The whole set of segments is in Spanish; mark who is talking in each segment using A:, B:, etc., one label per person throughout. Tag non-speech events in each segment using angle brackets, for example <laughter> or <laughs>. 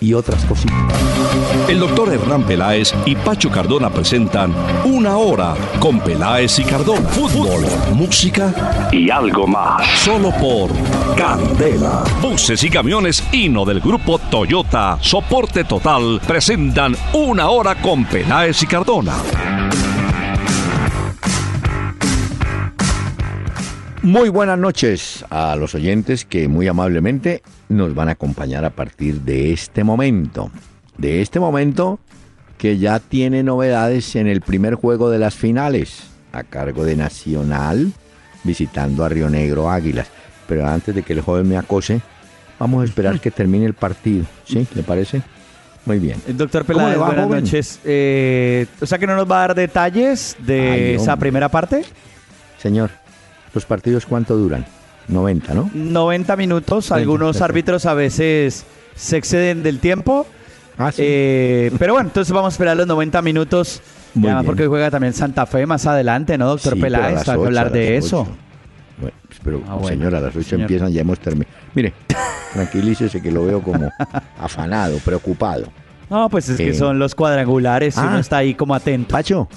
A: y otras cositas.
B: El doctor Hernán Peláez y Pacho Cardona presentan Una Hora con Peláez y Cardona. Fútbol, música y algo más. Solo por Candela. Buses y camiones Hino del grupo Toyota, soporte total, presentan Una Hora con Peláez y Cardona.
A: Muy buenas noches a los oyentes que muy amablemente nos van a acompañar a partir de este momento. De este momento que ya tiene novedades en el primer juego de las finales, a cargo de Nacional, visitando a Río Negro Águilas. Pero antes de que el joven me acose, vamos a esperar que termine el partido. ¿Sí? ¿Le parece? Muy bien.
C: El doctor Peláez, buenas noches. Eh, o sea que no nos va a dar detalles de esa primera parte.
A: Señor, ¿Los partidos cuánto duran? 90, ¿no?
C: 90 minutos. Algunos árbitros a veces se exceden del tiempo. Ah, sí. Eh, pero bueno, entonces vamos a esperar los 90 minutos. Muy porque juega también Santa Fe más adelante, ¿no, doctor Peláez? Para hablar de eso.
A: Bueno, pero ah, señor, a las 8 empiezan, ya hemos terminado. Mire, tranquilícese que lo veo como <laughs> afanado, preocupado.
C: No, pues es que eh, son los cuadrangulares y uno ah. está ahí como atento.
A: Pacho,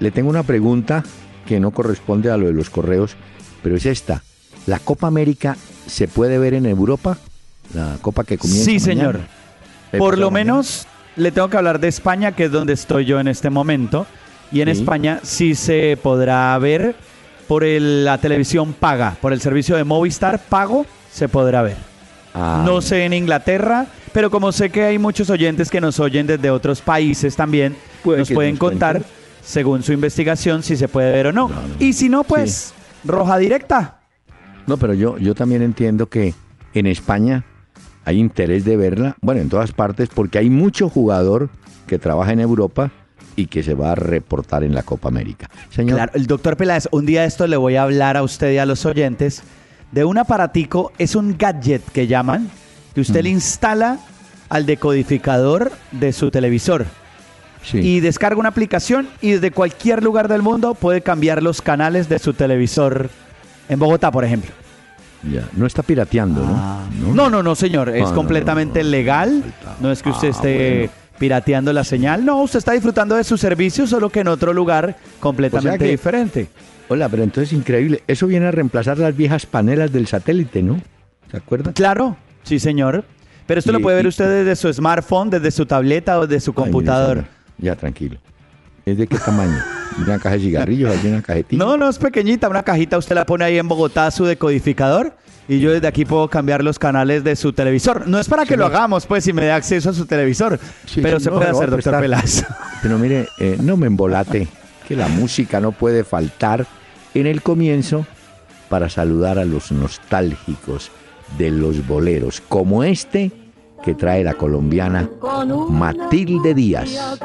A: le tengo una pregunta que no corresponde a lo de los correos, pero es esta. ¿La Copa América se puede ver en Europa? La Copa que comienza.
C: Sí, señor. Por lo menos le tengo que hablar de España, que es donde estoy yo en este momento. Y en España sí se podrá ver por la televisión paga, por el servicio de Movistar pago, se podrá ver. Ah. No sé en Inglaterra, pero como sé que hay muchos oyentes que nos oyen desde otros países también, nos pueden contar según su investigación, si se puede ver o no. Y si no, pues roja directa.
A: No, pero yo, yo también entiendo que en España hay interés de verla, bueno, en todas partes, porque hay mucho jugador que trabaja en Europa y que se va a reportar en la Copa América.
C: Señor. Claro, el doctor Peláez, un día esto le voy a hablar a usted y a los oyentes de un aparatico, es un gadget que llaman, que usted le instala al decodificador de su televisor y descarga una aplicación y desde cualquier lugar del mundo puede cambiar los canales de su televisor en Bogotá, por ejemplo.
A: Ya, no está pirateando,
C: ¿no? No, no, no, señor. es completamente legal. No es que usted ah, esté pirateando la señal. No, usted está disfrutando de su servicio, solo que en otro lugar completamente diferente.
A: Hola, pero entonces es increíble. Eso viene a reemplazar las viejas panelas del satélite, ¿no? ¿Se acuerda?
C: Claro, sí, señor. Pero esto lo puede ver usted desde su smartphone, desde su tableta o desde su computador.
A: Ya, tranquilo. ¿Es de qué tamaño? ¿Una caja de cigarrillos? ¿Hay una cajetita?
C: No, no, es pequeñita. Una cajita usted la pone ahí en Bogotá, su decodificador. Y yo desde aquí puedo cambiar los canales de su televisor. No es para que lo hagamos, pues, si me da acceso a su televisor. pero se puede hacer, doctor Pelas. <laughs>
A: Pero mire, eh, no me embolate, que la música no puede faltar en el comienzo para saludar a los nostálgicos de los boleros, como este que trae la colombiana Matilde Díaz.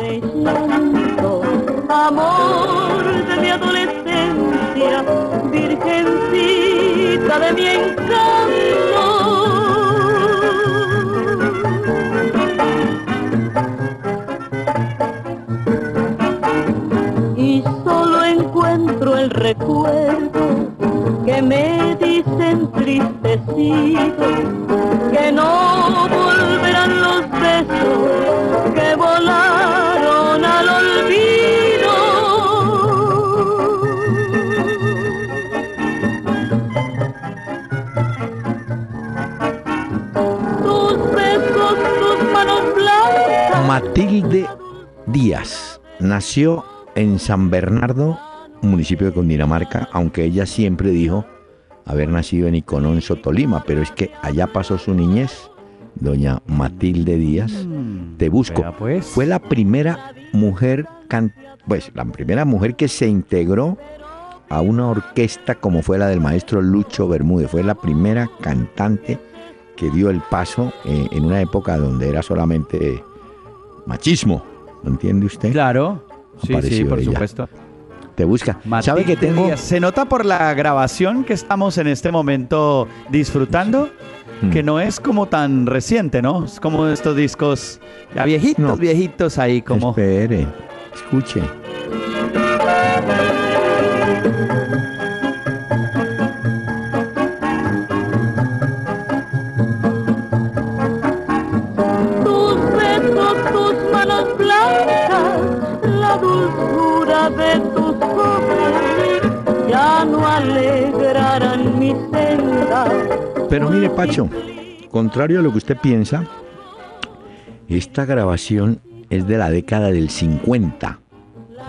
D: Amor de mi adolescencia, virgencita de mi encanto. Recuerdo que me dice entristecido que no volverán los besos que volaron al olvido. Tus besos, tus manos blancas.
A: Matilde Díaz nació en San Bernardo municipio de Cundinamarca, aunque ella siempre dijo haber nacido en Icononso, Tolima, pero es que allá pasó su niñez, doña Matilde Díaz. Mm, Te busco. Pues. Fue la primera mujer, pues la primera mujer que se integró a una orquesta como fue la del maestro Lucho Bermúdez. Fue la primera cantante que dio el paso eh, en una época donde era solamente machismo. ¿No entiende usted?
C: Claro, sí, sí, por supuesto.
A: Te busca. ¿Sabe que tengo?
C: Se nota por la grabación que estamos en este momento disfrutando que mm. no es como tan reciente, ¿no? Es como estos discos ya viejitos, viejitos ahí como...
A: Espere, escuche.
D: Tus besos, tus manos blancas, la dulzura de tus ojos ya no alegrarán mi senda
A: pero mire, Pacho, contrario a lo que usted piensa, esta grabación es de la década del 50.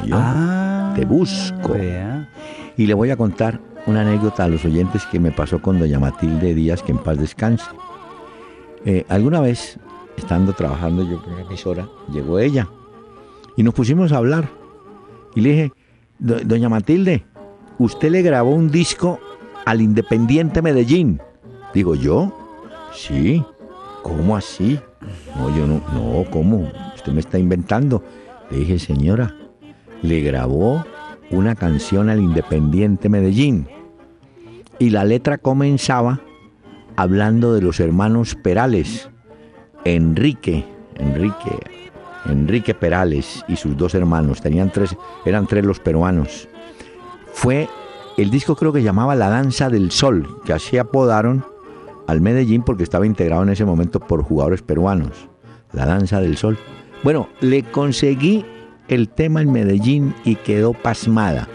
A: Yo ah, te busco. Y le voy a contar una anécdota a los oyentes que me pasó con doña Matilde Díaz, que en paz descanse. Eh, alguna vez, estando trabajando yo en una emisora, llegó ella y nos pusimos a hablar. Y le dije, doña Matilde, usted le grabó un disco al Independiente Medellín. Digo, ¿yo? Sí. ¿Cómo así? No, yo no, no, ¿cómo? Usted me está inventando. Le dije, señora, le grabó una canción al Independiente Medellín. Y la letra comenzaba hablando de los hermanos Perales. Enrique, Enrique, Enrique Perales y sus dos hermanos. Tenían tres, eran tres los peruanos. Fue, el disco creo que llamaba La Danza del Sol, que así apodaron al Medellín porque estaba integrado en ese momento por jugadores peruanos. La danza del sol. Bueno, le conseguí el tema en Medellín y quedó pasmada.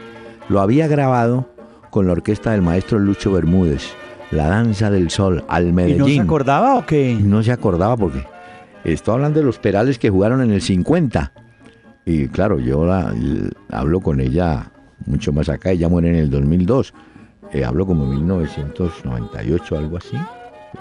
A: Lo había grabado con la orquesta del maestro Lucho Bermúdez. La danza del sol al Medellín. ¿Y
C: no se acordaba o qué?
A: No se acordaba porque estoy hablando de los Perales que jugaron en el 50. Y claro, yo hablo con ella mucho más acá. Ella muere en el 2002. Eh, hablo como 1998, algo así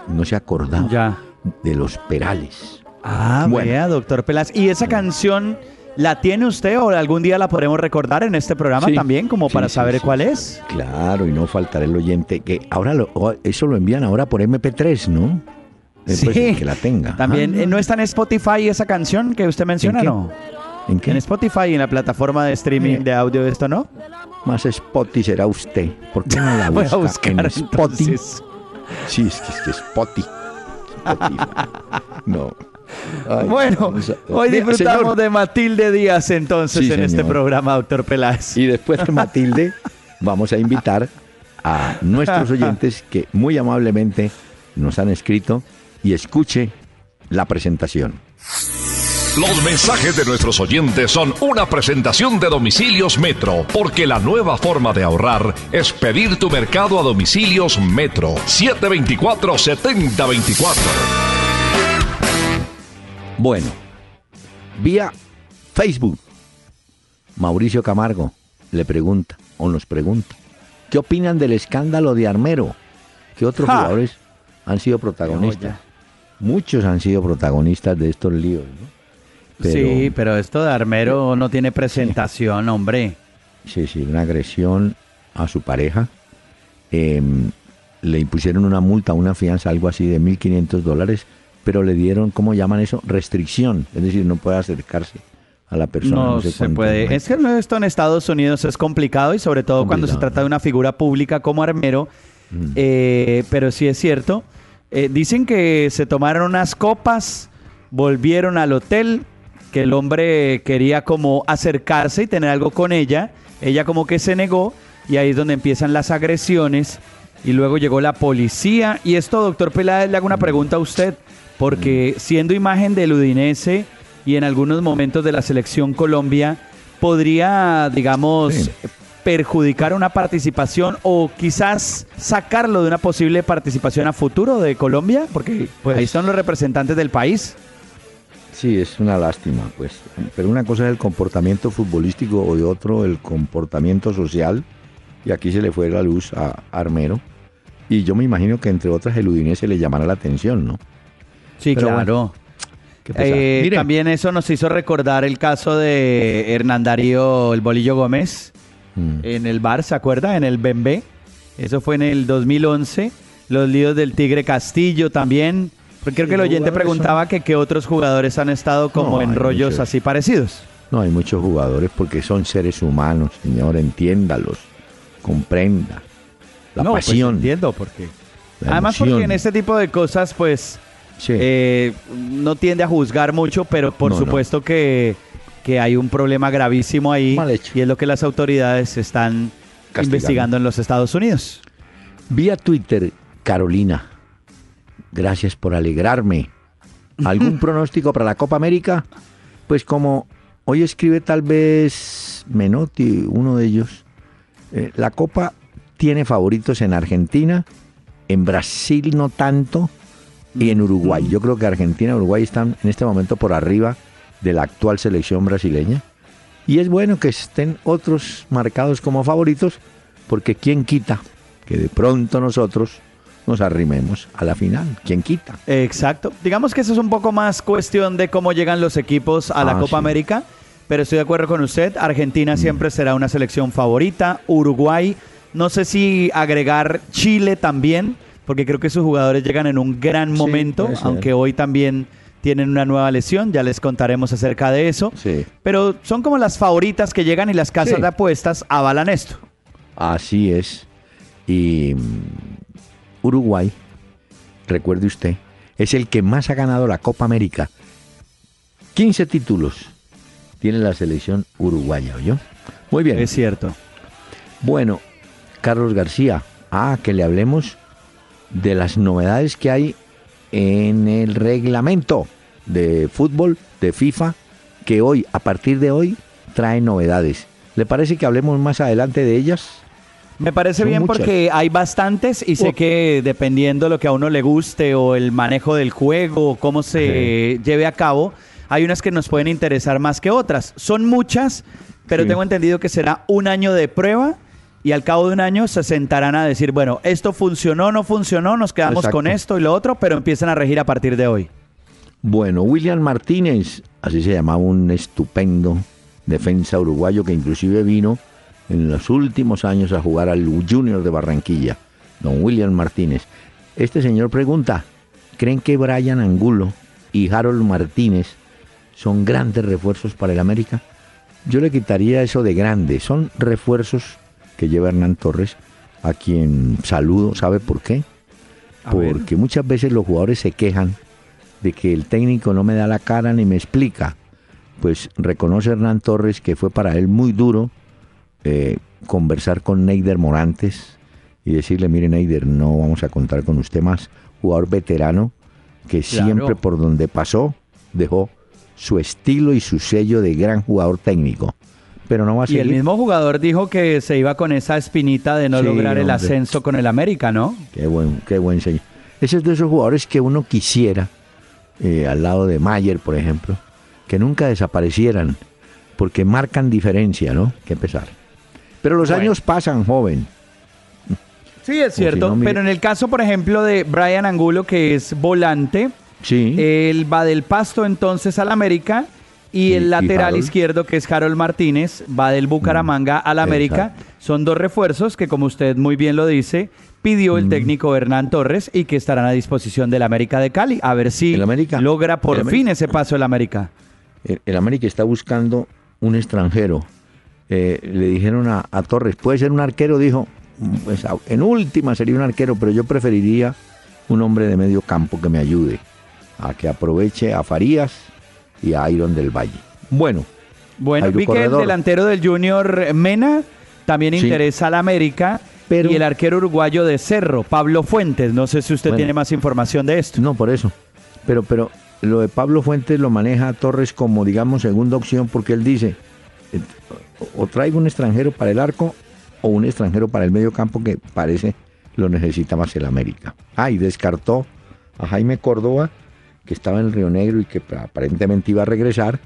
A: no se acordaba de los Perales.
C: Ah, bueno. doctor Pelas. ¿Y esa canción la tiene usted o algún día la podremos recordar en este programa también, como para saber cuál es?
A: Claro, y no faltará el oyente, que ahora eso lo envían ahora por MP3, ¿no?
C: sí. que la tenga. También, ah. ¿no está en Spotify esa canción que usted menciona, no? ¿En qué? En Spotify, en la plataforma de streaming de audio de esto, ¿no?
A: Más Spotify será usted. ¿Por qué no la busca <laughs>
C: Voy a buscar, en Spotify?
A: Sí, es que es, que es Spotty. <laughs>
C: No. bueno, hoy disfrutamos de Matilde Díaz entonces en este programa, doctor Peláez.
A: Y después de Matilde, <laughs> vamos a invitar a nuestros oyentes que muy amablemente nos han escrito y escuche la presentación.
B: Los mensajes de nuestros oyentes son una presentación de Domicilios Metro, porque la nueva forma de ahorrar es pedir tu mercado a Domicilios Metro 724-7024.
A: Bueno, vía Facebook, Mauricio Camargo le pregunta, o nos pregunta, ¿qué opinan del escándalo de Armero? ¿Qué otros jugadores han sido protagonistas? Muchos han sido protagonistas de estos líos, ¿no?
C: Sí, pero esto de Armero no tiene presentación, hombre.
A: Sí, sí, una agresión a su pareja. Em, le impusieron una multa, una fianza, algo así de 1.500 dólares, pero le dieron, ¿cómo llaman eso? Restricción, es decir, no puede acercarse a la persona.
C: No, se puede. Es que esto en Estados Unidos es complicado y sobre todo cuando se trata de una figura pública como Armero, mm. eh, pero sí es cierto. Eh, dicen que se tomaron unas copas, volvieron al hotel, que el hombre quería como acercarse y tener algo con ella. Ella como que se negó y ahí es donde empiezan las agresiones y luego llegó la policía. Y esto, doctor Peláez, le hago una pregunta a usted, porque mm. siendo imagen del Udinese y en algunos momentos de la selección Colombia, podría, digamos, perjudicar una participación o quizás sacarlo de una posible participación a futuro de Colombia, porque pues, ahí son los representantes del país.
A: Sí, es una lástima, pues. Pero una cosa es el comportamiento futbolístico o de otro el comportamiento social. Y aquí se le fue la luz a Armero. Y yo me imagino que entre otras el Udinese le llamará la atención, ¿no?
C: Sí, claro. Eh, también eso nos hizo recordar el caso de Hernán Darío El Bolillo Gómez mm. en el Bar, ¿se acuerda? En el Bembé. Eso fue en el 2011. Los líos del Tigre Castillo también. Creo que el oyente preguntaba que qué otros jugadores han estado como en rollos así parecidos.
A: No, hay muchos jugadores porque son seres humanos, señor, entiéndalos, comprenda. La
C: no, pues
A: pasión.
C: entiendo porque. Además, porque en este tipo de cosas, pues, eh, no tiende a juzgar mucho, pero por supuesto Que, que hay un problema gravísimo ahí y es lo que las autoridades están investigando en los Estados Unidos.
A: Vía Twitter, Carolina, gracias por alegrarme. ¿Algún <laughs> pronóstico para la Copa América? Pues como hoy escribe tal vez Menotti, uno de ellos, eh, la Copa tiene favoritos en Argentina, en Brasil no tanto y en Uruguay. Yo creo que Argentina y Uruguay están en este momento por arriba de la actual selección brasileña. Y es bueno que estén otros marcados como favoritos, porque ¿quién quita que de pronto nosotros nos arrimemos a la final. ¿Quién quita?
C: Exacto. Digamos que eso es un poco más cuestión de cómo llegan los equipos a la ah, Copa América, pero estoy de acuerdo con usted. Argentina mm. siempre será una selección favorita. Uruguay, no sé si agregar Chile también, porque creo que sus jugadores llegan en un gran momento, aunque hoy también tienen una nueva lesión, ya les contaremos acerca de eso. Sí. Pero son como las favoritas que llegan y las casas de apuestas avalan esto.
A: Así es. Y Uruguay, recuerde usted, es el que más ha ganado la Copa América. 15 títulos tiene la selección uruguaya, ¿oyó? Muy bien.
C: Es cierto.
A: Bueno, Carlos García, ah, que le hablemos de las novedades que hay en el reglamento de fútbol de FIFA, que hoy, a partir de hoy, trae novedades. ¿Le parece que hablemos más adelante de ellas?
C: Me parece bien porque hay bastantes y sé que dependiendo de lo que a uno le guste o el manejo del juego o cómo se lleve a cabo, hay unas que nos pueden interesar más que otras. Son muchas, pero tengo entendido que será un año de prueba y al cabo de un año se sentarán a decir, bueno, esto funcionó, no funcionó, nos quedamos con esto y lo otro, pero empiezan a regir a partir de hoy.
A: Bueno, William Martínez, así se llamaba un estupendo defensa uruguayo que inclusive vino en los últimos años a jugar al Junior de Barranquilla, don William Martínez. Este señor pregunta, ¿creen que Brian Angulo y Harold Martínez son grandes refuerzos para el América? Yo le quitaría eso de grande, son refuerzos que lleva Hernán Torres, a quien saludo, ¿sabe por qué? Porque muchas veces los jugadores se quejan de que el técnico no me da la cara ni me explica. Pues reconoce Hernán Torres que fue para él muy duro eh, conversar con Neider Morantes y decirle, mire Neider, no vamos a contar con usted más. Jugador veterano que siempre por donde pasó dejó su estilo y su sello de gran jugador técnico. Pero no va a
C: Y el mismo jugador dijo que se iba con esa espinita de no lograr el ascenso con el América, ¿no?
A: Qué buen, qué buen sello. Ese es de esos jugadores que uno quisiera, eh, al lado de Mayer, por ejemplo, que nunca desaparecieran, porque marcan diferencia, ¿no? Que empezar. Pero los años pasan, joven.
C: Sí, es cierto. pero en el caso, por ejemplo, de Brian Angulo, que es volante, sí. él va del Pasto entonces al América. Y el lateral izquierdo, que es Harold Martínez, va del Bucaramanga al América. Son dos refuerzos que, como usted muy bien lo dice, pidió el mm. técnico Hernán Torres y que estarán a disposición del América de Cali. A ver si logra por fin ese paso el América.
A: el América está buscando un extranjero eh, le dijeron a, Torres, puede ser un arquero, dijo, pues, en última sería un arquero, pero yo preferiría un hombre de medio campo que me ayude a que aproveche a Farías y a Iron del Valle. Bueno.
C: Bueno, vi que el delantero del Junior Mena también interesa a la América. Pero, y el arquero uruguayo de Cerro, Pablo Fuentes. No sé si usted tiene más información de esto.
A: No, por eso. Pero, pero lo de Pablo Fuentes lo maneja Torres como, digamos, segunda opción porque él dice, o traigo un extranjero para el arco o un extranjero para el medio campo que parece lo necesita más el América. Ah, y descartó a Jaime Córdoba, que estaba en el Río Negro y que aparentemente iba a regresar,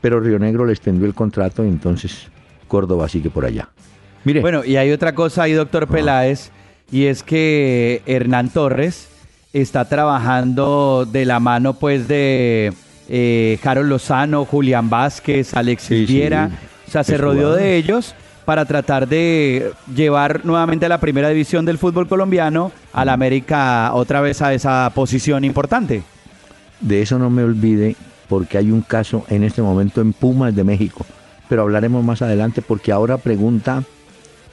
A: pero Río Negro le extendió el contrato y entonces Córdoba sigue por allá.
C: Mire. Bueno, y hay otra cosa ahí, doctor Peláez, y es que Hernán Torres está trabajando de la mano pues de eh, Harold Lozano, Julián Vázquez, Alexis Viera. O sea, se rodeó de ellos para tratar de llevar nuevamente a la primera división del fútbol colombiano a la América otra vez a esa posición importante.
A: De eso no me olvide porque hay un caso en este momento en Pumas de México. Pero hablaremos más adelante porque ahora pregunta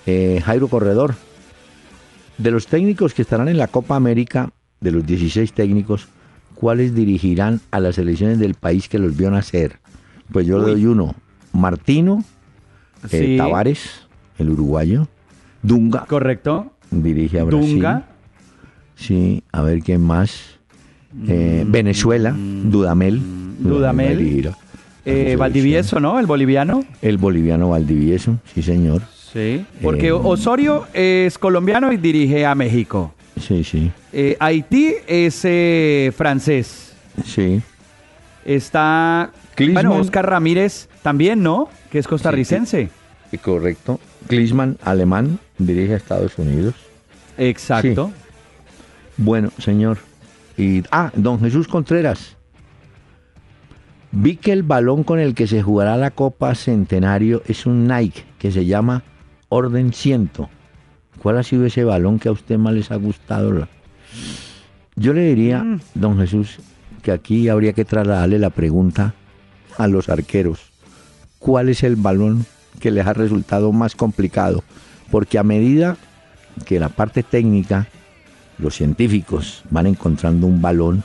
A: eh, Jairo Corredor, de los técnicos que estarán en la Copa América, de los 16 técnicos, ¿cuáles dirigirán a las selecciones del país que los vio nacer? Pues yo le doy uno, Martino, eh, Tavares, el uruguayo, Dunga.
C: Correcto.
A: Dirige a Brasil. Dunga. Sí, a ver quién más. Eh, mm. Venezuela, Dudamel.
C: Dudamel. Eh, Valdivieso, ¿no? El boliviano.
A: El boliviano Valdivieso, sí, señor.
C: Sí, porque eh, Osorio es colombiano y dirige a México.
A: Sí, sí.
C: Eh, Haití es francés.
A: Sí.
C: Está, bueno, Oscar Ramírez también, ¿no? Que es costarricense.
A: Sí, correcto. Klisman, alemán, dirige a Estados Unidos.
C: Exacto.
A: Bueno, señor. Y, ah, don Jesús Contreras. Vi que el balón con el que se jugará la Copa Centenario es un Nike que se llama Orden Ciento. ¿Cuál ha sido ese balón que a usted más les ha gustado? Yo le diría, mm. don Jesús, que aquí habría que trasladarle la pregunta a los arqueros. ¿Cuál es el balón que les ha resultado más complicado? Porque a medida que la parte técnica, los científicos van encontrando un balón,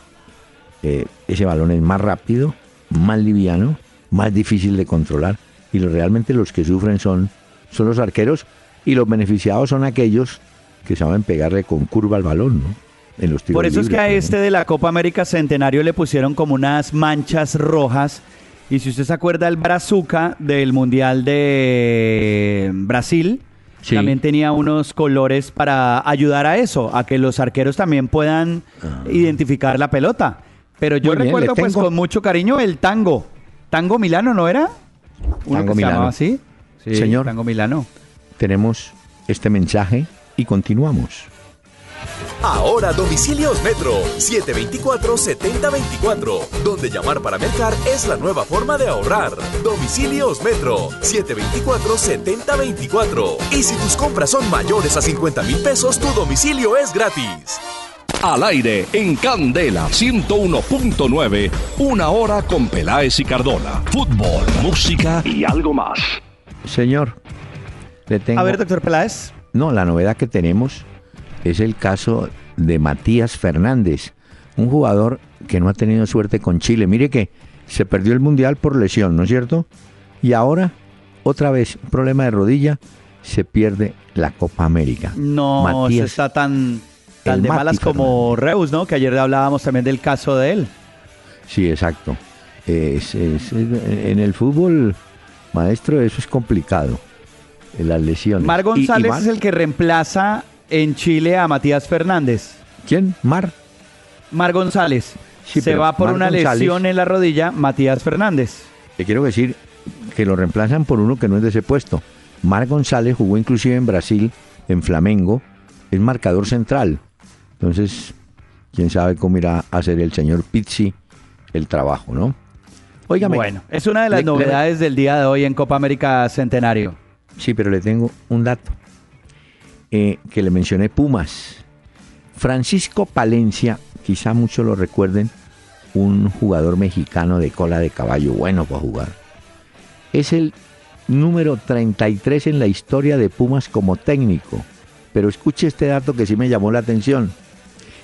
A: eh, ese balón es más rápido, más liviano, más difícil de controlar y realmente los que sufren son, son los arqueros y los beneficiados son aquellos que saben pegarle con curva al balón, ¿no?
C: En los por eso es que a este de la Copa América Centenario le pusieron como unas manchas rojas. Y si usted se acuerda el Brazuca del Mundial de Brasil, también tenía unos colores para ayudar a eso, a que los arqueros también puedan ah. identificar la pelota. Pero yo recuerdo pues con mucho cariño el tango. Tango Milano, ¿no era?
A: tango Milano.
C: así. Sí,
A: Señor.
C: Tango Milano.
A: Tenemos este mensaje y continuamos.
E: Ahora domicilios Metro 724-7024, donde llamar para mercar es la nueva forma de ahorrar. Domicilios Metro 724-7024. Y si tus compras son mayores a 50 mil pesos, tu domicilio es gratis.
B: Al aire en Candela 101.9, una hora con Peláez y Cardona. Fútbol, música y algo más.
A: Señor, tengo...
C: A ver, doctor Peláez.
A: No, la novedad que tenemos es el caso de Matías Fernández, un jugador que no ha tenido suerte con Chile. Mire que se perdió el Mundial por lesión, ¿no es cierto? Y ahora, otra vez, problema de rodilla, se pierde la Copa América.
C: No, se está tan Tan de malas como Reus, ¿no? Que ayer hablábamos también del caso de él.
A: Sí, exacto. en el fútbol, maestro, eso es complicado. Las lesiones.
C: Mar González es el que reemplaza en Chile a Matías Fernández.
A: ¿Quién? Mar.
C: Mar González. Se va por una lesión en la rodilla, Matías Fernández.
A: Te quiero decir que lo reemplazan por uno que no es de ese puesto. Mar González jugó inclusive en Brasil, en Flamengo, es marcador central. Entonces, quién sabe cómo irá a hacer el señor Pizzi el trabajo, ¿no?
C: Óigame. Bueno, es una de las novedades del día de hoy en Copa América Centenario.
A: Sí, pero le tengo un dato eh, que le mencioné Pumas. Francisco Palencia, quizá muchos lo recuerden, un jugador mexicano de cola de caballo, bueno para jugar. Es el número 33 en la historia de Pumas como técnico. Pero escuche este dato que sí me llamó la atención.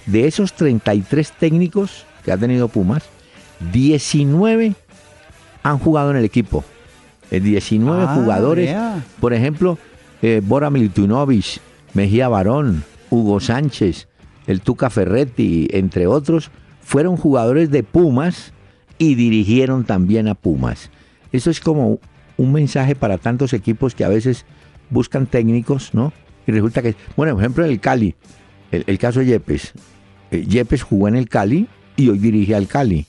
A: De esos 33 técnicos que ha tenido Pumas, 19 han jugado en el equipo. 19 ah, jugadores, por ejemplo, eh, Bora Miltunovic, Mejía Barón, Hugo Sánchez, el Tuca Ferretti, entre otros, fueron jugadores de Pumas y dirigieron también a Pumas. Eso es como un mensaje para tantos equipos que a veces buscan técnicos, ¿no? Y resulta que, bueno, por ejemplo, en el Cali, el, caso de Yepes. Eh, Yepes jugó en el Cali y hoy dirige al Cali,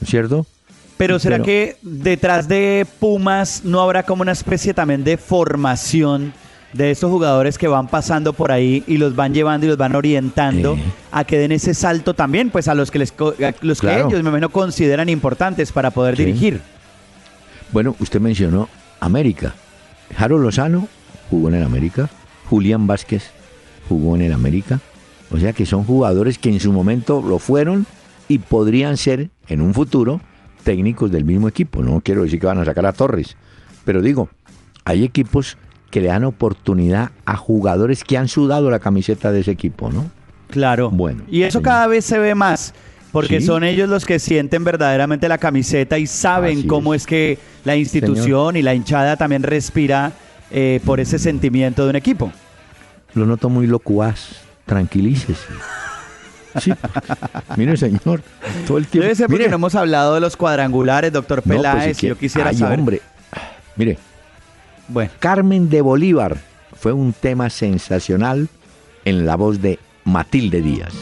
A: ¿no es cierto?
C: Pero ¿será que detrás de Pumas no habrá como una especie también de formación de esos jugadores que van pasando por ahí y los van llevando y los van orientando a que den ese salto también, pues a los que, les, los que ellos me imagino consideran importantes para poder dirigir?
A: Bueno, usted mencionó América. Jaro Lozano jugó en el América. Julián Vázquez jugó en el América. O sea que son jugadores que en su momento lo fueron y podrían ser en un futuro técnicos del mismo equipo. No quiero decir que van a sacar a Torres, pero digo, hay equipos que le dan oportunidad a jugadores que han sudado la camiseta de ese equipo, ¿no?
C: Claro. Bueno. Y eso cada vez se ve más, porque son ellos los que sienten verdaderamente la camiseta y saben cómo es. que la institución y la hinchada también respira eh, por ese sentimiento de un equipo.
A: Lo noto muy locuaz. Tranquilícese. <laughs> Sí. Mire, señor, todo el tiempo.
C: Debe ser porque no hemos hablado de los cuadrangulares, doctor pues, Peláez, yo quisiera ay,
A: hombre. Mire, bueno. Carmen de Bolívar fue un tema sensacional en la voz de Matilde Díaz.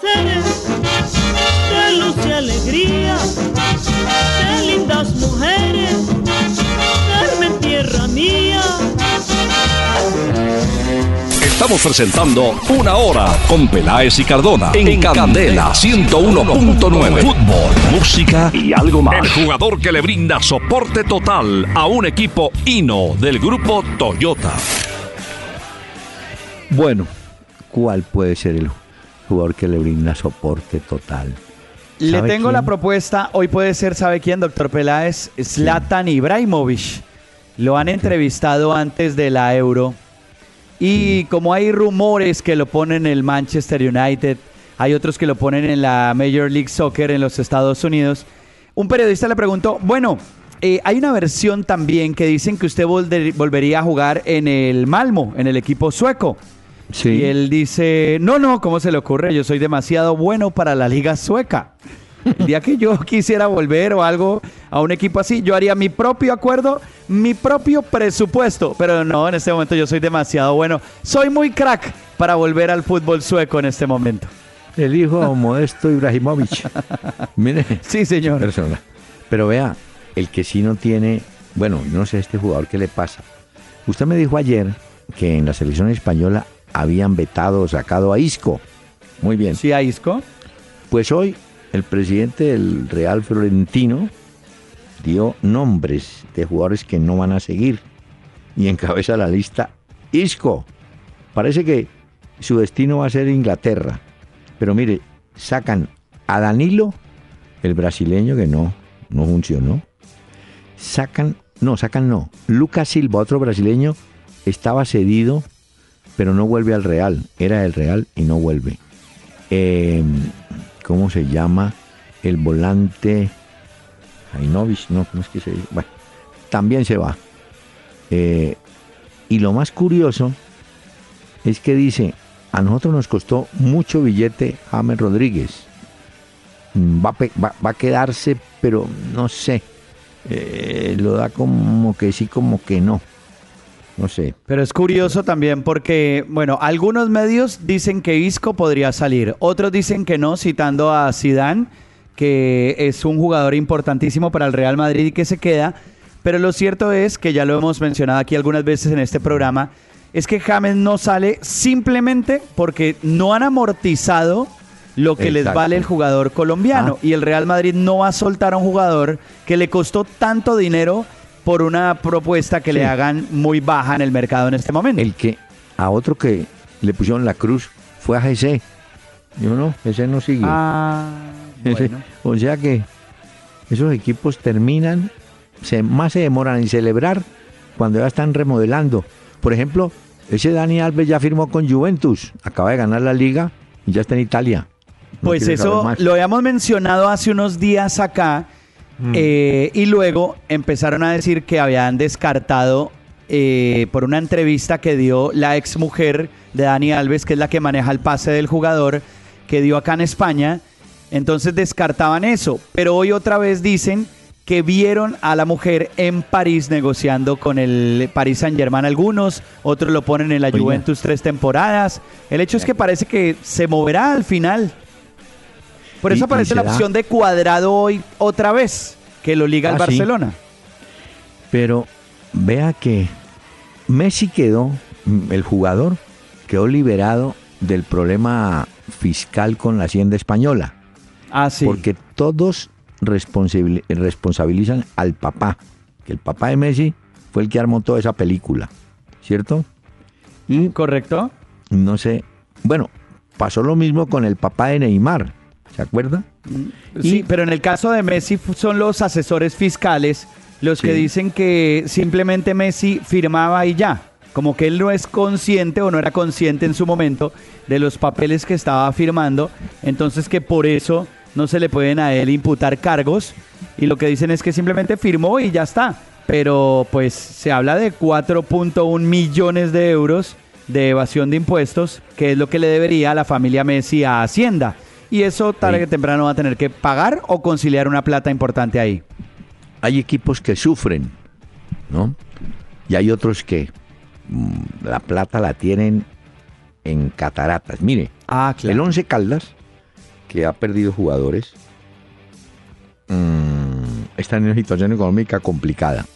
D: Placeres, de luz y alegría, de lindas mujeres, tierra mía.
B: Estamos presentando Una Hora con Peláez y Cardona en, Candela 101.9. Fútbol, música y algo más. El jugador que le brinda soporte total a un equipo hino del grupo Toyota.
A: Bueno, ¿cuál puede ser el jugador que le brinda soporte total?
C: Le tengo la propuesta, hoy puede ser, ¿sabe quién, doctor Peláez? Zlatan Ibrahimovic. Lo han entrevistado antes de la Euro y como hay rumores que lo ponen en el Manchester United, hay otros que lo ponen en la Major League Soccer en los Estados Unidos, un periodista le preguntó, bueno, eh, hay una versión también que dicen que usted volvería a jugar en el Malmo, en el equipo sueco. Sí. Y él dice, no, no, ¿cómo se le ocurre? Yo soy demasiado bueno para la liga sueca. El día que yo <laughs> quisiera volver o algo a un equipo así, yo haría mi propio acuerdo, mi propio presupuesto. Pero no, en este momento yo soy demasiado bueno. Soy muy crack para volver al fútbol sueco en este momento.
A: El hijo <laughs> Modesto Ibrahimovic. <laughs> Mire.
C: Sí, señor.
A: Persona. Pero vea, el que sí no tiene, bueno, no sé este jugador qué le pasa. Usted me dijo ayer que en la selección española habían vetado o sacado a Isco. Muy bien.
C: Sí, a Isco.
A: Pues hoy el presidente del Real Florentino dio nombres de jugadores que no van a seguir y encabeza la lista Isco. Parece que su destino va a ser Inglaterra. Pero mire, sacan a Danilo, el brasileño que no, no funcionó. Sacan, no, sacan no. Lucas Silva, otro brasileño, estaba cedido, pero no vuelve al Real. Era el Real y no vuelve. Eh, ¿cómo se llama? El volante Jainovich, no, ¿cómo es que se dice? Bueno, también se va. Eh, y lo más curioso es que dice, a nosotros nos costó mucho billete James Rodríguez. Mm, va, va, a quedarse, pero no sé. Eh, lo da como que sí, como que no. No sé.
C: Pero es curioso también porque, bueno, algunos medios dicen que Isco podría salir, otros dicen que no, citando a Zidane, que es un jugador importantísimo para el Real Madrid y que se queda. Pero lo cierto es que ya lo hemos mencionado aquí algunas veces en este programa, es que James no sale simplemente porque no han amortizado lo que les vale el jugador colombiano. Ah. Y el Real Madrid no va a soltar a un jugador que le costó tanto dinero por una propuesta que le hagan muy baja en el mercado en este momento.
A: El que a otro que le pusieron la cruz fue a GC. Yo no, ese no sigue.
C: Ah, <laughs>
A: o sea que esos equipos terminan, se, más se demoran en celebrar cuando ya están remodelando. Por ejemplo, ese Dani Alves ya firmó con Juventus, acaba de ganar la liga y ya está en Italia.
C: pues eso lo habíamos mencionado hace unos días acá Mm. Eh, y luego empezaron a decir que habían descartado eh, por una entrevista que dio la ex mujer de Dani Alves, que es la que maneja el pase del jugador, que dio acá en España. Entonces descartaban eso, pero hoy otra vez dicen que vieron a la mujer en París negociando con el Paris Saint Germain algunos, otros lo ponen en la Juventus tres temporadas. El hecho es que parece que se moverá al final. Por eso aparece la opción de cuadrado hoy otra vez, que lo liga al ah, Barcelona.
A: Pero vea que Messi quedó, el jugador, quedó liberado del problema fiscal con la Hacienda Española.
C: Ah, sí.
A: Porque todos responsabilizan al papá, que el papá de Messi fue el que armó toda esa película, ¿cierto?
C: Y correcto.
A: No sé, bueno, pasó lo mismo con el papá de Neymar, ¿se acuerda?
C: Mm, sí, pero en el caso de Messi son los asesores fiscales los que dicen que simplemente Messi firmaba y ya, como que él no es consciente o no era consciente en su momento de los papeles que estaba firmando, entonces que por eso no se le pueden a él imputar cargos y lo que dicen es que simplemente firmó y ya está. Pero pues se habla de 4.1 millones de euros de evasión de impuestos, que es lo que le debería a la familia Messi a Hacienda. Y eso tarde que temprano va a tener que pagar o conciliar una plata importante ahí.
A: Hay equipos que sufren, ¿no? Y hay otros que mm, la plata la tienen en cataratas. Mire, ah, el Once Caldas que ha perdido jugadores, mm, está en una situación económica complicada.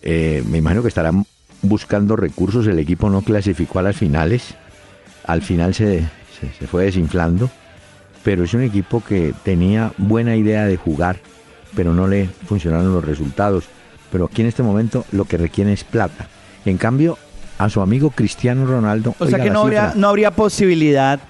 A: Eh, me imagino que estarán buscando recursos, el equipo no clasificó a las finales, al final se, se, fue desinflando, pero es un equipo que tenía buena idea de jugar, pero no le funcionaron los resultados. Pero aquí en este momento lo que requiere es plata. En cambio, a su amigo Cristiano Ronaldo.
C: O sea que no habría, no habría posibilidad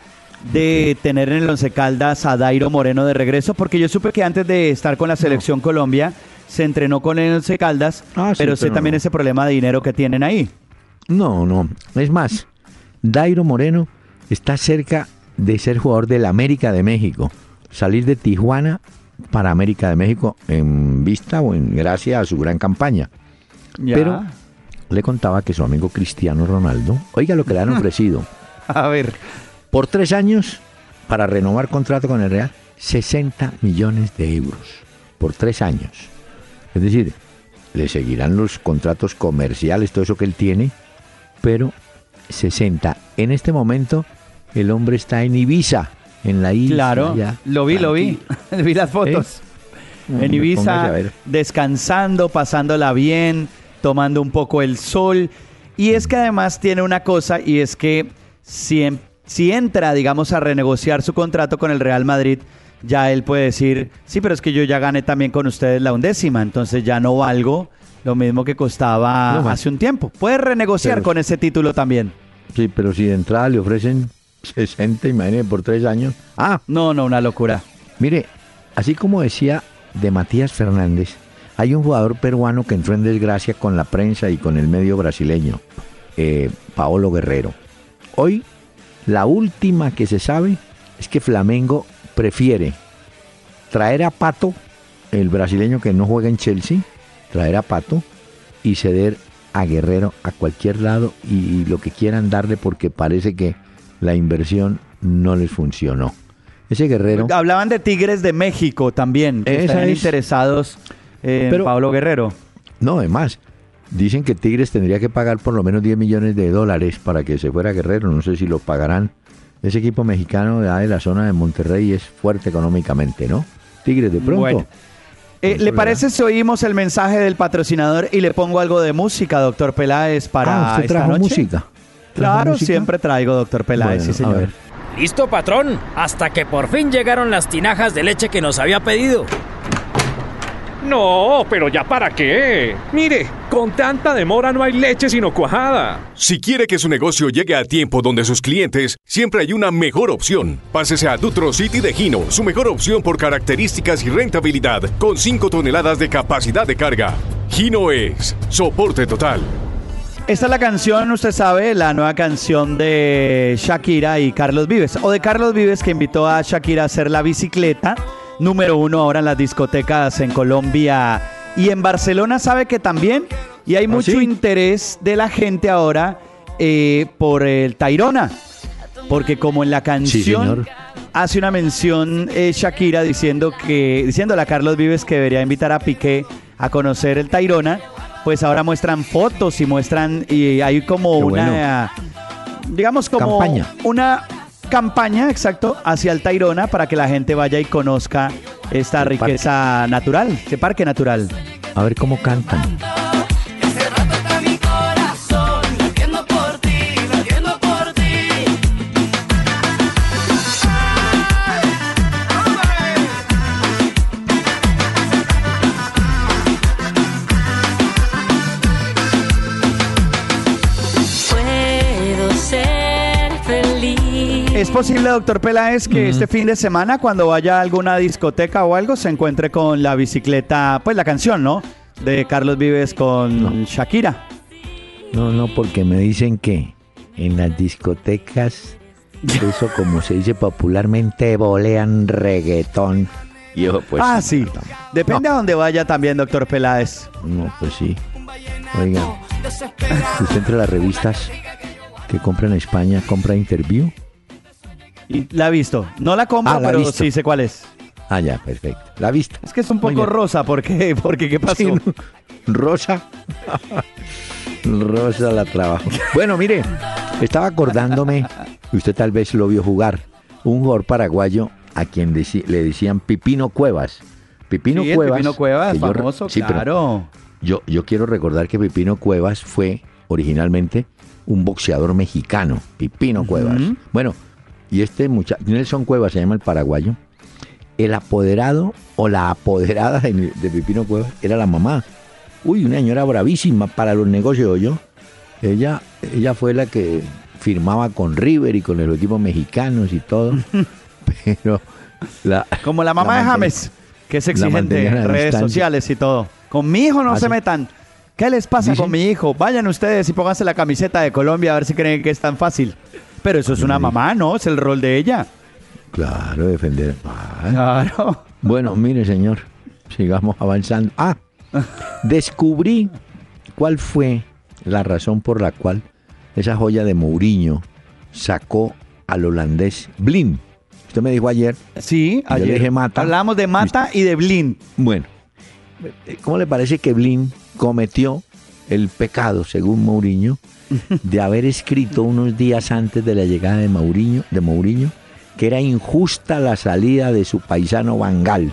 C: de tener en el Once Caldas a Dairo Moreno de regreso, porque yo supe que antes de estar con la selección Colombia se entrenó con el Once Caldas, ah, pero sé también ese problema de dinero que tienen ahí.
A: No, no, es más, Dairo Moreno está cerca de ser jugador del América de México, salir de Tijuana para América de México en vista o en gracia a su gran campaña. Pero le contaba que su amigo Cristiano Ronaldo, oiga lo que le han <laughs> ofrecido.
C: A ver.
A: Por tres años, para renovar contrato con el Real, 60 millones de euros. Por tres años. Es decir, le seguirán los contratos comerciales, todo eso que él tiene, pero 60. En este momento, el hombre está en Ibiza, en la isla.
C: Claro, lo vi, lo vi. <laughs> vi las fotos. ¿Eh? En Ibiza, descansando, pasándola bien, tomando un poco el sol. Y es que además tiene una cosa, y es que si entra, digamos, a renegociar su contrato con el Real Madrid, ya él puede decir, sí, pero es que yo ya gané también con ustedes la undécima, entonces ya no valgo lo mismo que costaba hace un tiempo. Puede renegociar con ese título también.
A: Sí, pero si de entrada le ofrecen 60, imagínese, por tres años.
C: Ah, no, no, una locura.
A: Mire, así como decía de Matías Fernández, hay un jugador peruano que entró en desgracia con la prensa y con el medio brasileño, eh, Paolo Guerrero. Hoy la última que se sabe es que Flamengo prefiere traer a Pato, el brasileño que no juega en Chelsea, traer a Pato y ceder a Guerrero a cualquier lado y lo que quieran darle porque parece que la inversión no les funcionó. Ese Guerrero.
C: Hablaban de Tigres de México también, que están interesados en Pablo Guerrero.
A: No, además, Dicen que Tigres tendría que pagar por lo menos 10 millones de dólares para que se fuera Guerrero. No sé si lo pagarán. Ese equipo mexicano de la zona de Monterrey es fuerte económicamente, ¿no? Tigres de pronto. Bueno.
C: Eh, ¿Le parece si oímos el mensaje del patrocinador y le pongo algo de música, doctor Peláez, para
A: ah, ¿usted esta música?
C: Claro, siempre traigo, doctor Peláez, sí, señor.
F: Listo, patrón. Hasta que por fin llegaron las tinajas de leche que nos había pedido.
G: No, pero ya para qué. Mire, con tanta demora no hay leche sino cuajada.
E: Si quiere que su negocio llegue a tiempo donde sus clientes, siempre hay una mejor opción. Pásese a Dutro City de Gino, su mejor opción por características y rentabilidad, con 5 toneladas de capacidad de carga. Gino es soporte total.
C: Esta es la canción, usted sabe, la nueva canción de Shakira y Carlos Vives. O de Carlos Vives que invitó a Shakira a hacer la bicicleta número uno ahora en las discotecas en Colombia y en Barcelona sabe que también, y hay ¿Ah, mucho interés de la gente ahora eh, por el Tairona, porque como en la canción hace una mención eh, Shakira diciendo que diciéndole a Carlos Vives que debería invitar a Piqué a conocer el Tairona, pues ahora muestran fotos y muestran y hay como una digamos como una campaña, exacto, hacia el Tairona para que la gente vaya y conozca esta riqueza natural, este parque natural.
A: A ver cómo cantan.
C: Posible, doctor Peláez, que este fin de semana, cuando vaya a alguna discoteca o algo, se encuentre con la bicicleta, pues la canción, ¿no? De Carlos Vives con Shakira.
A: No, no, porque me dicen que en las discotecas, <laughs> eso como se dice popularmente, bolean reggaetón.
C: yo, pues, ah, sí. Depende a dónde vaya también, doctor Peláez.
A: No, pues sí. Oiga, usted entre las revistas que compra en España, compra Interview
C: la he visto. No la compro, ah, pero sí sé cuál es.
A: Ah, ya, perfecto. La vista.
C: Es que es un poco rosa, ¿por qué? Porque, ¿qué pasó?
A: rosa. rosa la trabajo. Bueno, mire, estaba acordándome, usted tal vez lo vio jugar, un jugador paraguayo a quien le decían Pipino Cuevas.
C: Pipino Cuevas. Pipino Cuevas, famoso, claro.
A: yo, yo quiero recordar que Pipino Cuevas fue originalmente un boxeador mexicano, Pipino Cuevas. Bueno, y este muchacho, Nelson Cuevas se llama el paraguayo, el apoderado o la apoderada de, Pipino Cuevas era la mamá. Uy, una señora bravísima para los negocios, yo. Ella, ella fue la que firmaba con River y con los equipos mexicanos y todo. <laughs> pero
C: la, Como la mamá de James, que es exigente en redes sociales y todo. Con mi hijo no ah, se metan. ¿Qué les pasa con mi hijo? Vayan ustedes y pónganse la camiseta de Colombia a ver si creen que es tan fácil. Pero eso es una mamá, ¿no? Es el rol de ella.
A: Claro, defender. claro. Bueno, mire, señor, sigamos avanzando. Ah, descubrí cuál fue la razón por la cual esa joya de Mourinho sacó al holandés Blin. Usted me dijo ayer.
C: Sí, ayer. dije Mata. Hablamos de Mata y de Blin.
A: Bueno, ¿cómo le parece que Blin cometió el pecado, según Mourinho, de haber escrito unos días antes de la llegada de Mourinho, de Mourinho que era injusta la salida de su paisano Bangal,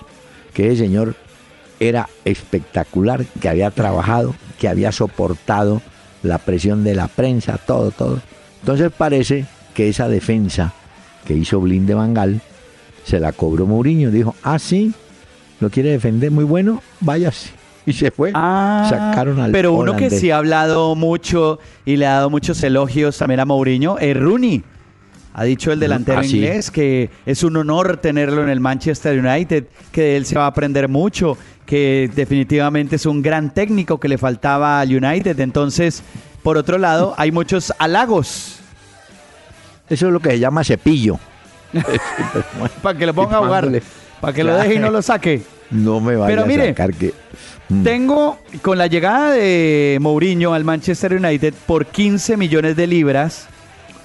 A: que ese señor era espectacular, que había trabajado, que había soportado la presión de la prensa, todo, todo. Entonces parece que esa defensa que hizo Blind de Bangal se la cobró Mourinho. Dijo, ah, sí, lo quiere defender, muy bueno, váyase y se fue.
C: Ah, Sacaron al Pero uno que sí ha hablado mucho y le ha dado muchos elogios también a Mourinho es Rooney. Ha dicho el delantero ah, inglés que es un honor tenerlo en el Manchester United, que de él se va a aprender mucho, que definitivamente es un gran técnico que le faltaba al United. Entonces, por otro lado, hay muchos halagos.
A: Eso es lo que se llama cepillo. <laughs>
C: para que lo ponga a jugar, para que lo deje y no lo saque.
A: No me vaya a sacar que
C: Mm. Tengo, con la llegada de Mourinho al Manchester United por 15 millones de libras,